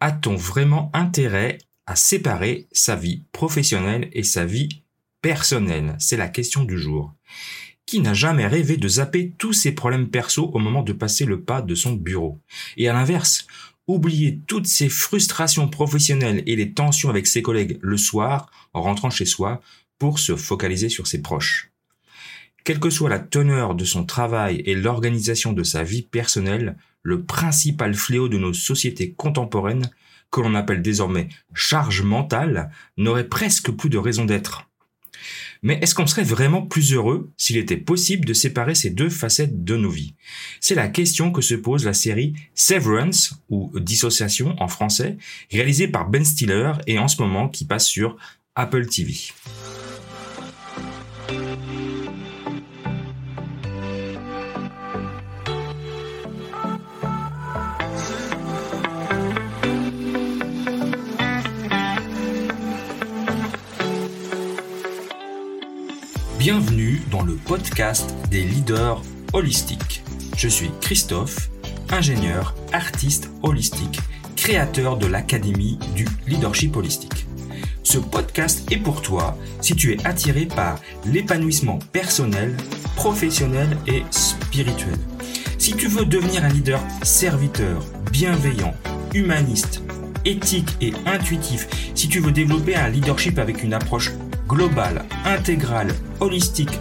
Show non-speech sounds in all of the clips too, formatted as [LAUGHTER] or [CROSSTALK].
A-t-on vraiment intérêt à séparer sa vie professionnelle et sa vie personnelle? C'est la question du jour. Qui n'a jamais rêvé de zapper tous ses problèmes perso au moment de passer le pas de son bureau? Et à l'inverse, oublier toutes ses frustrations professionnelles et les tensions avec ses collègues le soir en rentrant chez soi pour se focaliser sur ses proches? Quelle que soit la teneur de son travail et l'organisation de sa vie personnelle, le principal fléau de nos sociétés contemporaines, que l'on appelle désormais charge mentale, n'aurait presque plus de raison d'être. Mais est-ce qu'on serait vraiment plus heureux s'il était possible de séparer ces deux facettes de nos vies? C'est la question que se pose la série Severance, ou Dissociation en français, réalisée par Ben Stiller et en ce moment qui passe sur Apple TV. Bienvenue dans le podcast des leaders holistiques. Je suis Christophe, ingénieur, artiste holistique, créateur de l'Académie du leadership holistique. Ce podcast est pour toi si tu es attiré par l'épanouissement personnel, professionnel et spirituel. Si tu veux devenir un leader serviteur, bienveillant, humaniste, éthique et intuitif, si tu veux développer un leadership avec une approche globale, intégrale, holistique,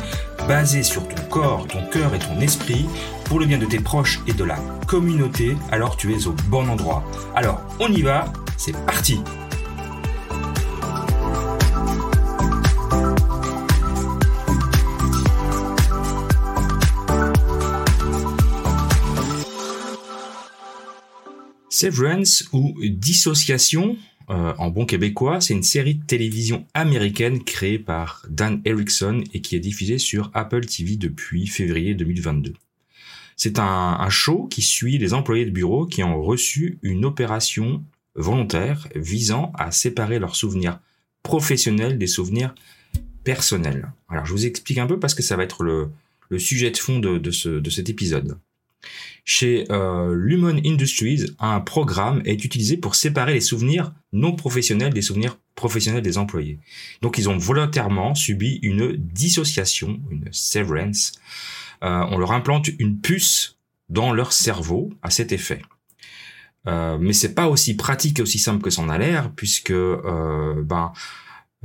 basée sur ton corps, ton cœur et ton esprit, pour le bien de tes proches et de la communauté, alors tu es au bon endroit. Alors, on y va, c'est parti Severance ou dissociation euh, en bon québécois, c'est une série de télévision américaine créée par Dan Erickson et qui est diffusée sur Apple TV depuis février 2022. C'est un, show qui suit les employés de bureau qui ont reçu une opération volontaire visant à séparer leurs souvenirs professionnels des souvenirs personnels. Alors je vous explique un peu parce que ça va être le, sujet de fond de, de cet épisode. Chez euh, Lumon Industries, un programme est utilisé pour séparer les souvenirs non professionnels des souvenirs professionnels des employés. Donc ils ont volontairement subi une dissociation, une severance. Euh, on leur implante une puce dans leur cerveau à cet effet. Euh, mais c'est pas aussi pratique et aussi simple que ça en a l'air, puisque euh, ben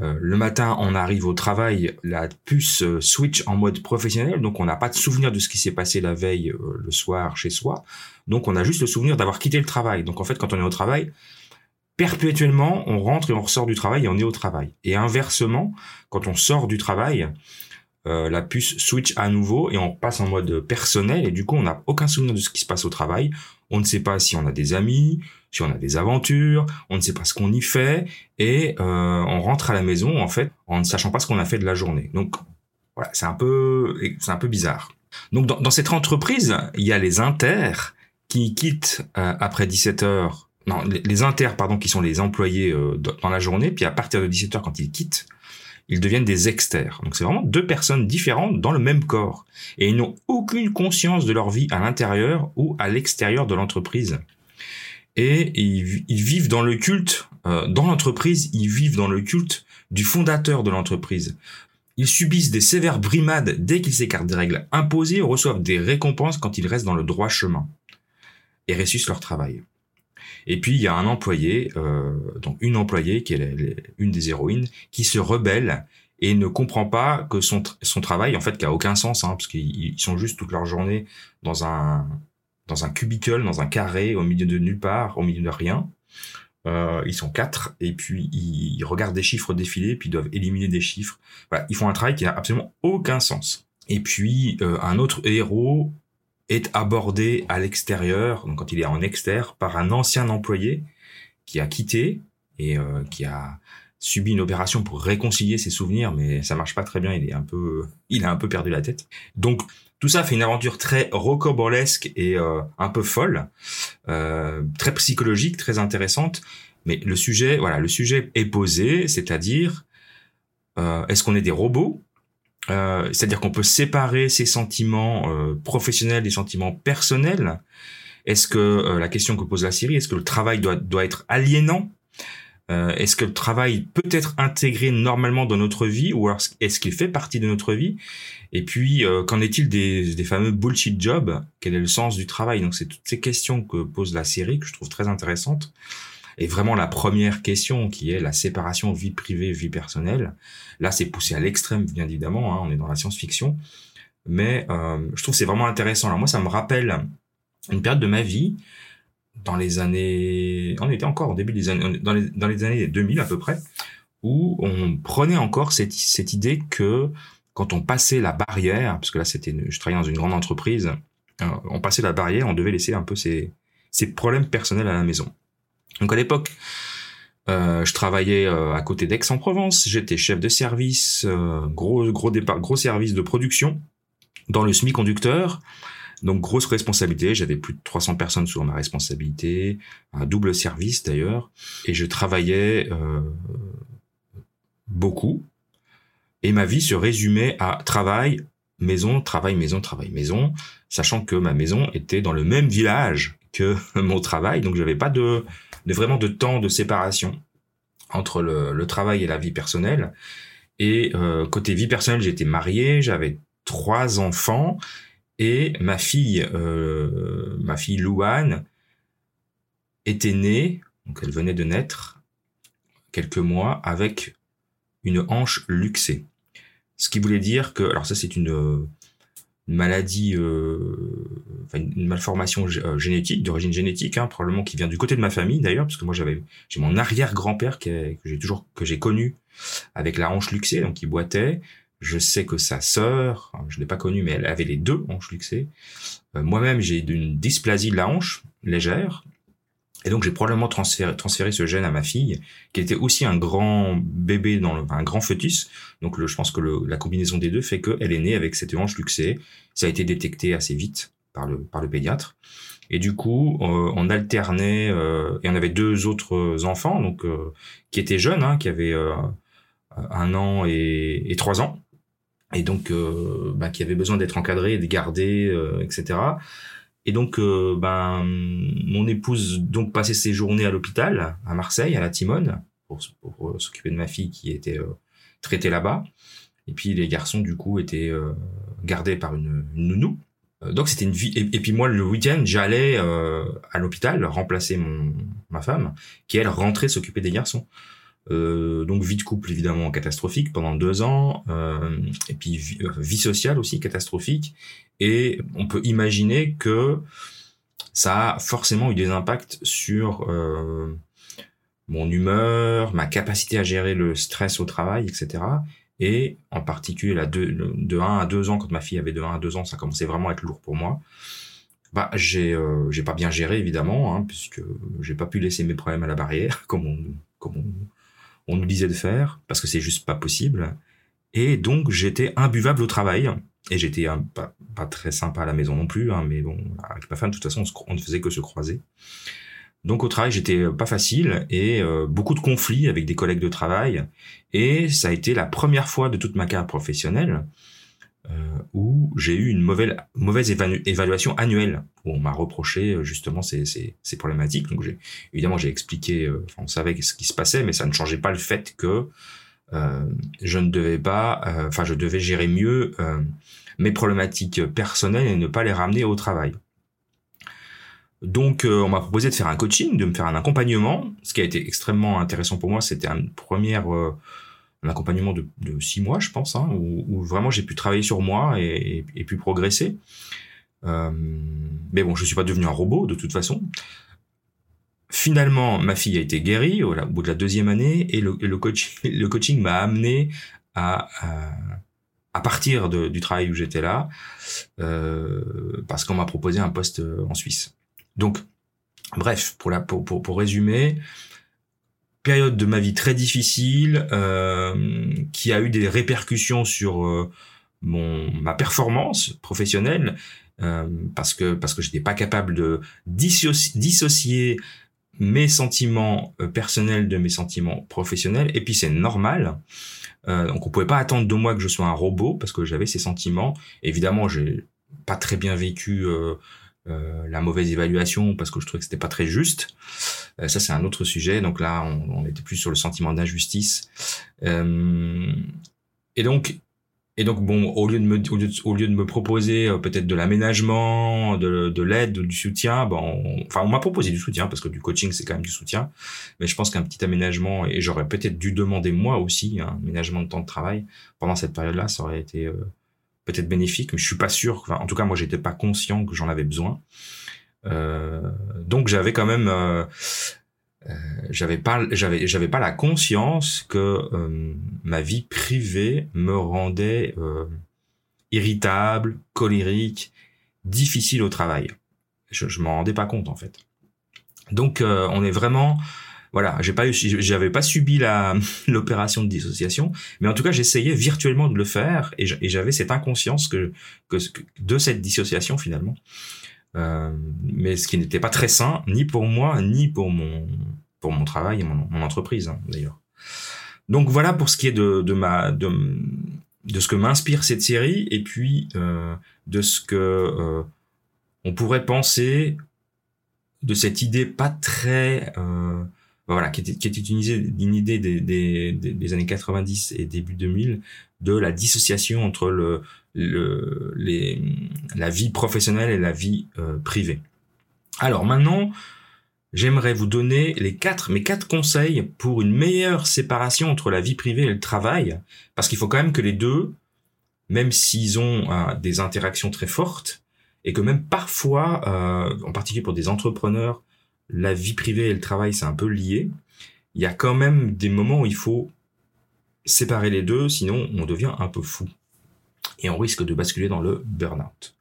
euh, le matin, on arrive au travail, la puce euh, switch en mode professionnel, donc on n'a pas de souvenir de ce qui s'est passé la veille euh, le soir chez soi. Donc on a juste le souvenir d'avoir quitté le travail. Donc en fait, quand on est au travail, perpétuellement, on rentre et on ressort du travail et on est au travail. Et inversement, quand on sort du travail, la puce switch à nouveau et on passe en mode personnel et du coup on n'a aucun souvenir de ce qui se passe au travail. On ne sait pas si on a des amis, si on a des aventures, on ne sait pas ce qu'on y fait, et euh, on rentre à la maison en fait en ne sachant pas ce qu'on a fait de la journée. Donc voilà, c'est un peu, c'est un peu bizarre. Donc dans, cette entreprise, il y a les inters qui quittent euh, après 17 heures. Non, les, inters, pardon, qui sont les employés euh, dans la journée, puis à partir de 17 heures, quand ils quittent, ils deviennent des exters. Donc c'est vraiment deux personnes différentes dans le même corps. Et ils n'ont aucune conscience de leur vie à l'intérieur ou à l'extérieur de l'entreprise et ils, vivent dans le culte, euh, dans l'entreprise, ils vivent dans le culte du fondateur de l'entreprise. Ils subissent des sévères brimades dès qu'ils s'écartent des règles imposées reçoivent des récompenses quand ils restent dans le droit chemin et réussissent leur travail. Et puis il y a un employé, euh, donc une employée qui est une des héroïnes, qui se rebelle et ne comprend pas que son, son travail, en fait, qui a aucun sens, hein, parce qu'ils sont juste toute leur journée dans un, dans un cubicle, dans un carré, au milieu de nulle part, au milieu de rien. Euh, ils sont quatre et puis ils, regardent des chiffres défiler puis ils doivent éliminer des chiffres. Ils font un travail qui n'a absolument aucun sens. Et puis euh, un autre héros est abordé à l'extérieur, donc quand il est en extérieur, par un ancien employé qui a quitté et euh, qui a subi une opération pour réconcilier ses souvenirs, mais ça marche pas très bien. Il est un peu, il a un peu perdu la tête. Donc tout ça fait une aventure très rocambolesque et euh, un peu folle, euh, très psychologique, très intéressante. Mais le sujet, voilà, le sujet est posé, c'est-à-dire euh, est-ce qu'on est des robots C'est-à-dire qu'on peut séparer ses sentiments professionnels des sentiments personnels. Est-ce que la question que pose la série, est-ce que le travail doit, doit être aliénant? Est-ce que le travail peut être intégré normalement dans notre vie ou est-ce qu'il fait partie de notre vie? Et puis, qu'en est-il des, des fameux bullshit jobs? Quel est le sens du travail? Donc, c'est toutes ces questions que pose la série que je trouve très intéressantes. Et vraiment la première question qui est la séparation vie privée vie personnelle. Là, c'est poussé à l'extrême, bien évidemment. Hein, on est dans la science-fiction, mais euh, je trouve c'est vraiment intéressant. Alors moi, ça me rappelle une période de ma vie dans les années, on était encore au début des années, dans les, dans les années 2000 à peu près, où on prenait encore cette, cette idée que quand on passait la barrière, parce que là c'était, je travaillais dans une grande entreprise, euh, on passait la barrière, on devait laisser un peu ses, ses problèmes personnels à la maison. Donc à l'époque, euh, je travaillais euh, à côté d'Aix-en-Provence. J'étais chef de service, euh, gros gros service de production dans le semi-conducteur. Donc grosse responsabilité. J'avais plus de 300 personnes sous ma responsabilité, un double service d'ailleurs, et je travaillais beaucoup. Et ma vie se résumait à travail, maison, travail, maison, travail, maison, sachant que ma maison était dans le même village que [LAUGHS] mon travail, donc j'avais pas de de vraiment de temps de séparation entre le, travail et la vie personnelle. Et euh, côté vie personnelle, j'étais marié, j'avais trois enfants et ma fille, euh, ma fille Louane, était née, donc elle venait de naître quelques mois avec une hanche luxée. Ce qui voulait dire que, alors ça c'est une une maladie, euh, enfin une malformation euh, génétique, d'origine génétique, hein, probablement qui vient du côté de ma famille d'ailleurs, parce que moi j'avais, j'ai mon arrière-grand-père que j'ai toujours que j'ai connu avec la hanche luxée, donc il boitait. Je sais que sa sœur, je l'ai pas connue, mais elle avait les deux hanches luxées. Euh, moi-même, j'ai une dysplasie de la hanche légère, et donc j'ai probablement transféré, transféré ce gène à ma fille, qui était aussi un grand bébé, dans le, un grand fœtus. Donc le, je pense que le, la combinaison des deux fait qu'elle est née avec cette hanche luxée. Ça a été détecté assez vite par le, par le pédiatre. Et du coup, euh, on alternait, euh, et on avait deux autres enfants, donc euh, qui étaient jeunes, hein, qui avaient un an et, et, trois ans, et donc bah, qui avaient besoin d'être encadrés, de garder, etc. Et donc, euh, ben, mon épouse donc passait ses journées à l'hôpital, à Marseille, à la Timone, pour, pour, s'occuper de ma fille qui était euh, traitée là-bas. Et puis les garçons, du coup, étaient euh, gardés par une, nounou. Donc c'était une vie. Et, puis moi, le week-end, j'allais à l'hôpital remplacer mon ma femme, qui elle rentrait s'occuper des garçons. Euh, donc vie de couple évidemment catastrophique pendant deux ans, euh, et puis vie, vie, sociale aussi catastrophique. Et on peut imaginer que ça a forcément eu des impacts sur euh, mon humeur, ma capacité à gérer le stress au travail, etc. Et en particulier là, de, de 1 à 2 ans, quand ma fille avait de 1 à 2 ans, ça commençait vraiment à être lourd pour moi. Bah, j'ai euh, j'ai pas bien géré évidemment, hein, puisque j'ai pas pu laisser mes problèmes à la barrière, [LAUGHS] comme on, comme on, on nous disait de faire, parce que c'est juste pas possible. Et donc j'étais imbuvable au travail. Et j'étais pas, pas, très sympa à la maison non plus, hein, mais bon, avec ma femme, de toute façon, on, ne faisait que se croiser. Donc au travail, j'étais pas facile et euh, beaucoup de conflits avec des collègues de travail. Et ça a été la première fois de toute ma carrière professionnelle euh, où j'ai eu une mauvaise, évaluation annuelle, où on m'a reproché euh, justement ces, problématiques. Donc évidemment, j'ai expliqué, euh, on savait ce qui se passait, mais ça ne changeait pas le fait que euh, je ne devais pas, enfin, je devais gérer mieux mes problématiques personnelles et ne pas les ramener au travail. Donc, on m'a proposé de faire un coaching, de me faire un accompagnement. Ce qui a été extrêmement intéressant pour moi, c'était une première un accompagnement de, six mois, je pense, hein, où, vraiment j'ai pu travailler sur moi et, et, pu progresser. Euh, mais bon, je suis pas devenu un robot de toute façon. Finalement, ma fille a été guérie au, bout de la deuxième année et le, le, coach, [LAUGHS] le coaching m'a amené à, à, partir du travail où j'étais là, euh, parce qu'on m'a proposé un poste en Suisse. Donc, bref, pour, la, pour, pour, pour résumer, période de ma vie très difficile euh, qui a eu des répercussions sur euh, mon ma performance professionnelle euh, parce que parce que j'étais pas capable de dissocier mes sentiments euh, personnels de mes sentiments professionnels. Et puis c'est normal. Euh, donc on pouvait pas attendre de moi que je sois un robot parce que j'avais ces sentiments. Évidemment j'ai pas très bien vécu euh, la mauvaise évaluation parce que je trouvais que c'était pas très juste. Euh, ça c'est un autre sujet. Donc là, on, on était plus sur le sentiment d'injustice. Euh, et donc et donc bon, au lieu de me au lieu de, me proposer peut-être de l'aménagement, de, de l'aide, du soutien, bon, enfin on m'a proposé du soutien parce que du coaching c'est quand même du soutien, mais je pense qu'un petit aménagement et j'aurais peut-être dû demander moi aussi un aménagement de temps de travail pendant cette période-là, ça aurait été peut-être bénéfique, mais je suis pas sûr. Enfin, en tout cas moi j'étais pas conscient que j'en avais besoin. Euh, donc j'avais quand même euh, euh, j'avais pas j'avais j'avais pas la conscience que euh, ma vie privée me rendait euh, irritable, colérique, difficile au travail. Je, je m'en rendais pas compte en fait. Donc on est vraiment voilà, j'ai pas j'avais pas subi la [LAUGHS] l'opération de dissociation, mais en tout cas j'essayais virtuellement de le faire et j'avais cette inconscience que, que de cette dissociation finalement euh, mais ce qui n'était pas très sain, ni pour moi, ni pour mon, pour mon travail et mon, mon entreprise, hein, d'ailleurs. Donc voilà pour ce qui est de, de ma, de, de ce que m'inspire cette série, et puis euh, de ce que euh, on pourrait penser de cette idée pas très euh, voilà qui était, qui était une idée, une idée des, des, des, années 90 et début 2000 de la dissociation entre le, le, les, la vie professionnelle et la vie euh, privée. Alors maintenant, j'aimerais vous donner les quatre, mes quatre conseils pour une meilleure séparation entre la vie privée et le travail, parce qu'il faut quand même que les deux, même s'ils ont euh, des interactions très fortes, et que même parfois, euh, en particulier pour des entrepreneurs, la vie privée et le travail c'est un peu lié. Il y a quand même des moments où il faut séparer les deux, sinon on devient un peu fou et on risque de basculer dans le burn-out.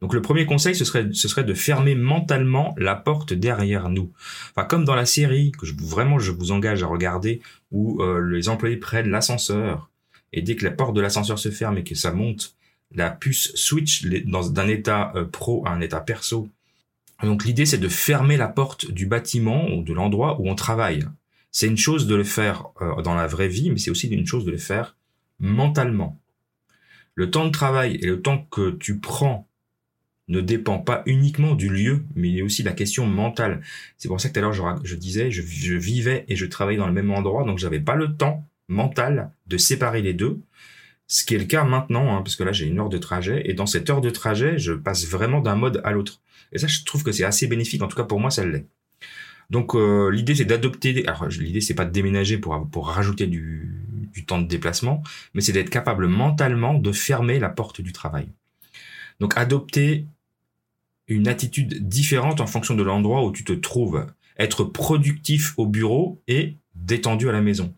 Donc le premier conseil, ce serait, de fermer mentalement la porte derrière nous. Enfin, comme dans la série que je, vraiment je vous engage à regarder, où euh, les employés prennent l'ascenseur et dès que la porte de l'ascenseur se ferme et que ça monte, la puce switch d'un état euh, pro à un état perso. Donc l'idée c'est de fermer la porte du bâtiment ou de l'endroit où on travaille. C'est une chose de le faire euh, dans la vraie vie, mais c'est aussi une chose de le faire mentalement. Le temps de travail et le temps que tu prends ne dépend pas uniquement du lieu, mais il y a aussi la question mentale. C'est pour ça que tout à l'heure je, disais, je, vivais et je travaillais dans le même endroit, donc j'avais pas le temps mental de séparer les deux. Ce qui est le cas maintenant, hein, parce que là j'ai une heure de trajet, et dans cette heure de trajet, je passe vraiment d'un mode à l'autre. Et ça, je trouve que c'est assez bénéfique, en tout cas pour moi, ça l'est. Donc euh, l'idée c'est d'adopter. Alors l'idée c'est pas de déménager pour rajouter du, du temps de déplacement, mais c'est d'être capable mentalement de fermer la porte du travail. Donc adopter une attitude différente en fonction de l'endroit où tu te trouves. Être productif au bureau et détendu à la maison.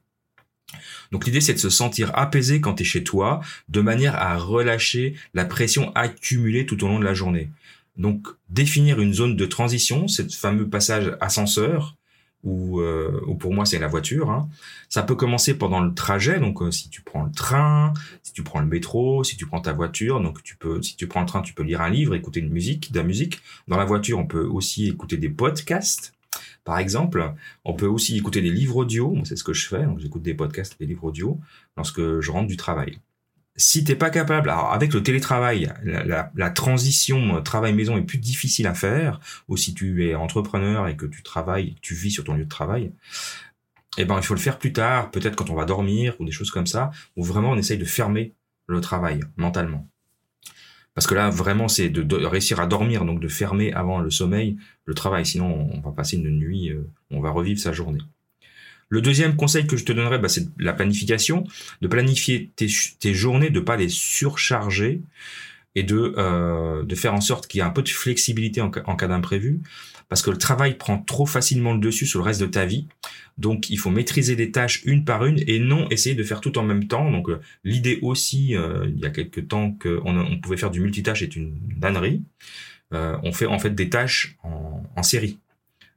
Donc l'idée c'est de se sentir apaisé quand tu es chez toi, de manière à relâcher la pression accumulée tout au long de la journée. Donc définir une zone de transition, ce fameux passage ascenseur, ou, euh, ou pour moi c'est la voiture. Hein. Ça peut commencer pendant le trajet, donc euh, si tu prends le train, si tu prends le métro, si tu prends ta voiture, donc tu peux, si tu prends le train, tu peux lire un livre, écouter une musique, de la musique. Dans la voiture, on peut aussi écouter des podcasts. Par exemple, on peut aussi écouter des livres audio. c'est ce que je fais. Donc, j'écoute des podcasts, des livres audio lorsque je rentre du travail si t'es pas capable, alors avec le télétravail, la, transition euh, travail-maison est plus difficile à faire, ou si tu es entrepreneur et que tu travailles, tu vis sur ton lieu de travail, eh ben il faut le faire plus tard, peut-être quand on va dormir ou des choses comme ça, où vraiment on essaye de fermer le travail mentalement. Parce que là, vraiment, c'est de, réussir à dormir, donc de fermer avant le sommeil le travail. Sinon, on va passer une nuit, euh, on va revivre sa journée. Le deuxième conseil que je te donnerais, bah, c'est la planification, de planifier tes, journées, de pas les surcharger et euh, de faire en sorte qu'il y ait un peu de flexibilité en, cas d'imprévu, parce que le travail prend trop facilement le dessus sur le reste de ta vie. Donc il faut maîtriser les tâches une par une et non essayer de faire tout en même temps. Donc euh, l'idée aussi, euh, il y a quelques temps qu'on on pouvait faire du multitâche est une dannerie. on fait en fait des tâches en, série.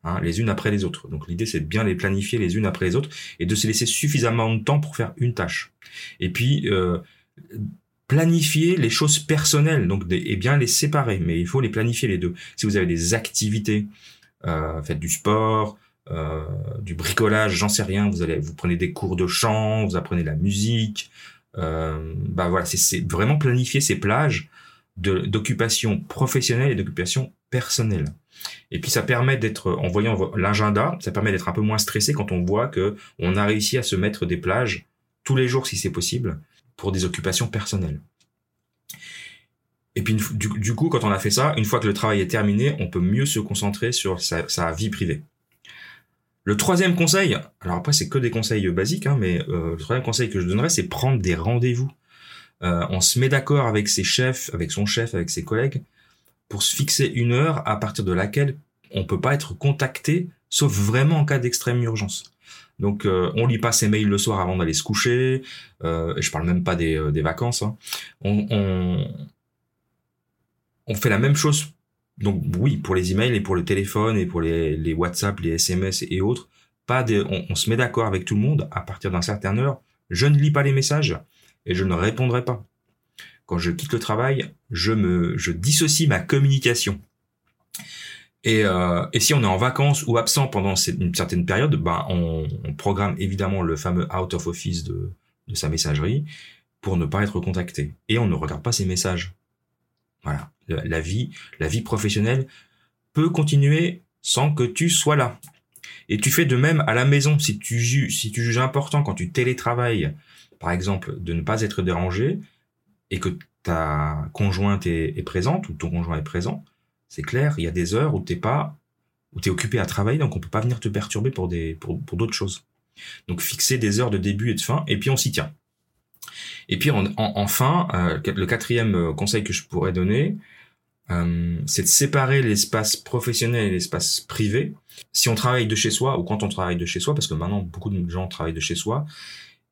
Hein, les unes après les autres. Donc l'idée c'est de bien les planifier les unes après les autres et de se laisser suffisamment de temps pour faire une tâche. Et puis euh, planifier les choses personnelles, donc et bien les séparer, mais il faut les planifier les deux. Si vous avez des activités, euh, faites du sport, euh, du bricolage, j'en sais rien, vous allez vous prenez des cours de chant, vous apprenez la musique, euh, bah voilà, c'est vraiment planifier ces plages d'occupation professionnelle et d'occupation personnel. Et puis ça permet d'être, en voyant l'agenda, ça permet d'être un peu moins stressé quand on voit que on a réussi à se mettre des plages tous les jours si c'est possible pour des occupations personnelles. Et puis du, coup, quand on a fait ça, une fois que le travail est terminé, on peut mieux se concentrer sur sa, vie privée. Le troisième conseil, alors après c'est que des conseils basiques, hein, mais euh, le troisième conseil que je donnerais, c'est prendre des rendez-vous. Euh, on se met d'accord avec ses chefs, avec son chef, avec ses collègues, pour se fixer une heure à partir de laquelle on peut pas être contacté, sauf vraiment en cas d'extrême urgence. Donc euh, on lit pas ses mails le soir avant d'aller se coucher. Euh, je parle même pas des, euh, vacances. Hein. On, fait la même chose. Donc oui, pour les emails et pour le téléphone et pour les, WhatsApp, les SMS et autres. On, se met d'accord avec tout le monde à partir d'un certain heure. Je ne lis pas les messages et je ne répondrai pas. Quand je quitte le travail, je je dissocie ma communication. Et, euh, et, si on est en vacances ou absent pendant une certaine période, ben on, programme évidemment le fameux out of office de, sa messagerie pour ne pas être contacté. Et on ne regarde pas ses messages. Voilà. La, vie, la vie professionnelle peut continuer sans que tu sois là. Et tu fais de même à la maison. Si tu juges, si tu juges important quand tu télétravailles, par exemple, de ne pas être dérangé et que ta conjointe est présente ou ton conjoint est présent, c'est clair, il y a des heures où t'es pas, où t'es occupé à travailler, donc on peut pas venir te perturber pour d'autres choses. Donc fixer des heures de début et de fin, et puis on s'y tient. Et puis en, enfin, euh, le quatrième euh, conseil que je pourrais donner, euh, c'est de séparer l'espace professionnel et l'espace privé. Si on travaille de chez soi ou quand on travaille de chez soi, parce que maintenant beaucoup de gens travaillent de chez soi,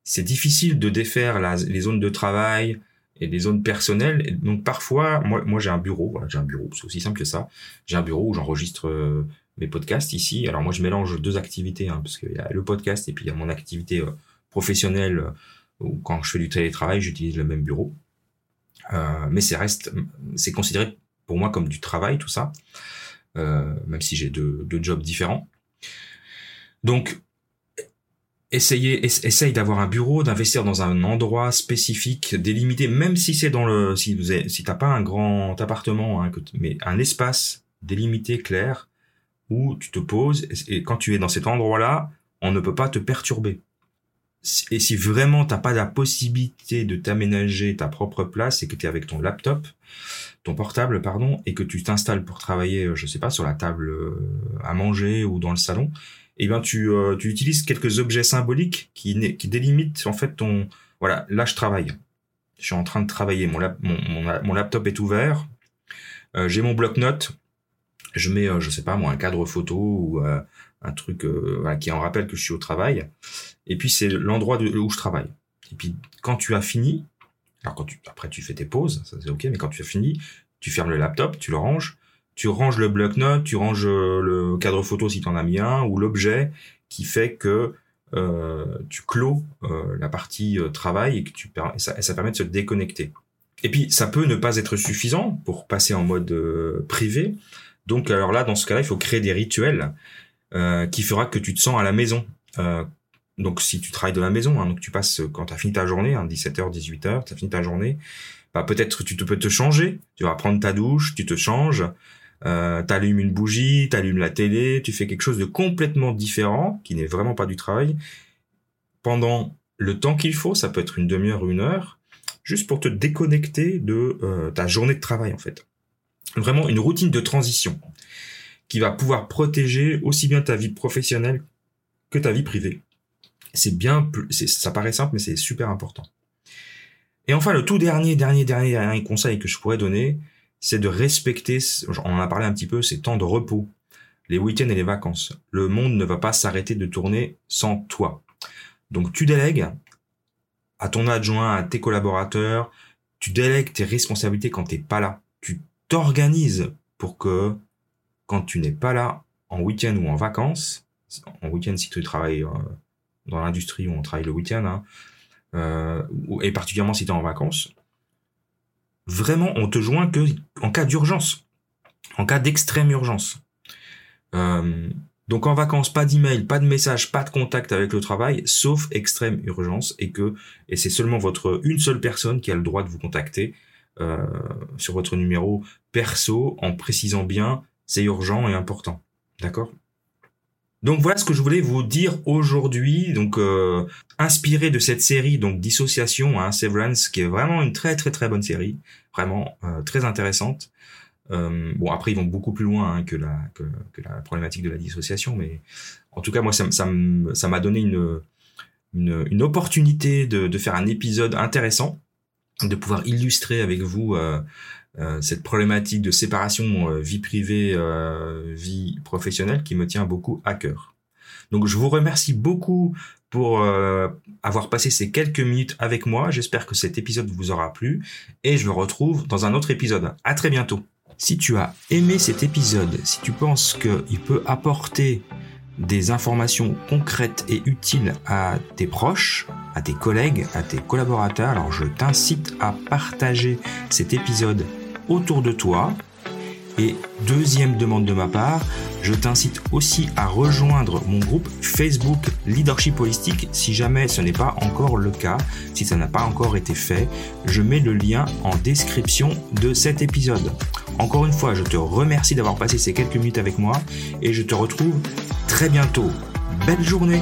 c'est difficile de défaire les zones de travail, et des zones personnelles. donc parfois, moi, moi j'ai un bureau, voilà, j'ai un bureau, c'est aussi simple que ça. J'ai un bureau où j'enregistre euh, mes podcasts ici. Alors moi, je mélange deux activités, hein, parce qu'il y a le podcast et puis il y a mon activité euh, professionnelle euh, où quand je fais du télétravail, j'utilise le même bureau. mais c'est reste, c'est considéré pour moi comme du travail tout ça, même si j'ai deux, deux jobs différents. Donc essayez, essaye d'avoir un bureau, d'investir dans un endroit spécifique, délimité, même si c'est dans le, si vous avez, si t'as pas un grand appartement, hein, mais un espace délimité, clair, où tu te poses, et, quand tu es dans cet endroit-là, on ne peut pas te perturber. Et si vraiment t'as pas la possibilité de t'aménager ta propre place et que tu es avec ton laptop, ton portable, pardon, et que tu t'installes pour travailler, je sais pas, sur la table euh, à manger ou dans le salon, eh bien tu, euh, tu utilises quelques objets symboliques qui, délimitent en fait ton voilà là je travaille. Je suis en train de travailler. Mon, laptop est ouvert. Euh, j'ai mon bloc-notes. Je mets euh, je sais pas moi un cadre photo ou un truc qui en rappelle que je suis au travail. Et puis c'est l'endroit où je travaille. Et puis quand tu as fini alors quand tu après tu fais tes pauses ça c'est ok mais quand tu as fini tu fermes le laptop tu le ranges tu ranges le bloc-notes, tu ranges euh, le cadre photo si tu en as mis un, ou l'objet qui fait que euh, tu clôt euh, la partie travail et que tu ça, ça, permet de se déconnecter. Et puis ça peut ne pas être suffisant pour passer en mode privé. Donc alors là, dans ce cas-là, il faut créer des rituels qui fera que tu te sens à la maison. donc si tu travailles de la maison, hein, donc tu passes quand tu as fini ta journée, hein, 17h, 18h, tu as fini ta journée, bah, peut-être tu te peux te changer, tu vas prendre ta douche, tu te changes, euh, t'allumes une bougie, t'allumes la télé, tu fais quelque chose de complètement différent, qui n'est vraiment pas du travail, pendant le temps qu'il faut, ça peut être une demi-heure, une heure, juste pour te déconnecter de euh, ta journée de travail en fait. Vraiment une routine de transition qui va pouvoir protéger aussi bien ta vie professionnelle que ta vie privée. C'est bien, ça paraît simple, mais c'est super important. Et enfin, le tout dernier, dernier, dernier, dernier conseil que je pourrais donner, c'est de respecter, on en a parlé un petit peu, ces temps de repos, les week-ends et les vacances. Le monde ne va pas s'arrêter de tourner sans toi. Donc tu délègues à ton adjoint, à tes collaborateurs, tu délègues tes responsabilités quand t'es pas là. Tu t'organises pour que quand tu n'es pas là, en week-end ou en vacances, en week-end si tu travailles euh, dans l'industrie où on travaille le week-end, hein, euh, et particulièrement si tu es en vacances, vraiment, on te joint que en cas d'urgence, en cas d'extrême urgence. Euh, donc en vacances, pas d'email, pas de message, pas de contact avec le travail, sauf extrême urgence, et que et c'est seulement votre une seule personne qui a le droit de vous contacter euh, sur votre numéro perso, en précisant bien c'est urgent et important. D'accord? Donc voilà ce que je voulais vous dire aujourd'hui. Donc euh, inspiré de cette série donc Dissociation, hein, Severance, qui est vraiment une très très très bonne série, vraiment euh, très intéressante. Euh, bon après ils vont beaucoup plus loin hein, que, la, que, que, la problématique de la dissociation, mais en tout cas moi ça ça ça m'a donné une, une, une opportunité de, de faire un épisode intéressant, de pouvoir illustrer avec vous euh, cette problématique de séparation euh, vie privée, euh, vie professionnelle qui me tient beaucoup à cœur. Donc je vous remercie beaucoup pour avoir passé ces quelques minutes avec moi. J'espère que cet épisode vous aura plu et je vous retrouve dans un autre épisode. À très bientôt. Si tu as aimé cet épisode, si tu penses qu'il peut apporter des informations concrètes et utiles à tes proches, à tes collègues, à tes collaborateurs, alors je t'incite à partager cet épisode autour de toi. Et deuxième demande de ma part, je t'incite aussi à rejoindre mon groupe Facebook Leadership Holistique si jamais ce n'est pas encore le cas, si ça n'a pas encore été fait. Je mets le lien en description de cet épisode. Encore une fois, je te remercie d'avoir passé ces quelques minutes avec moi et je te retrouve très bientôt. Belle journée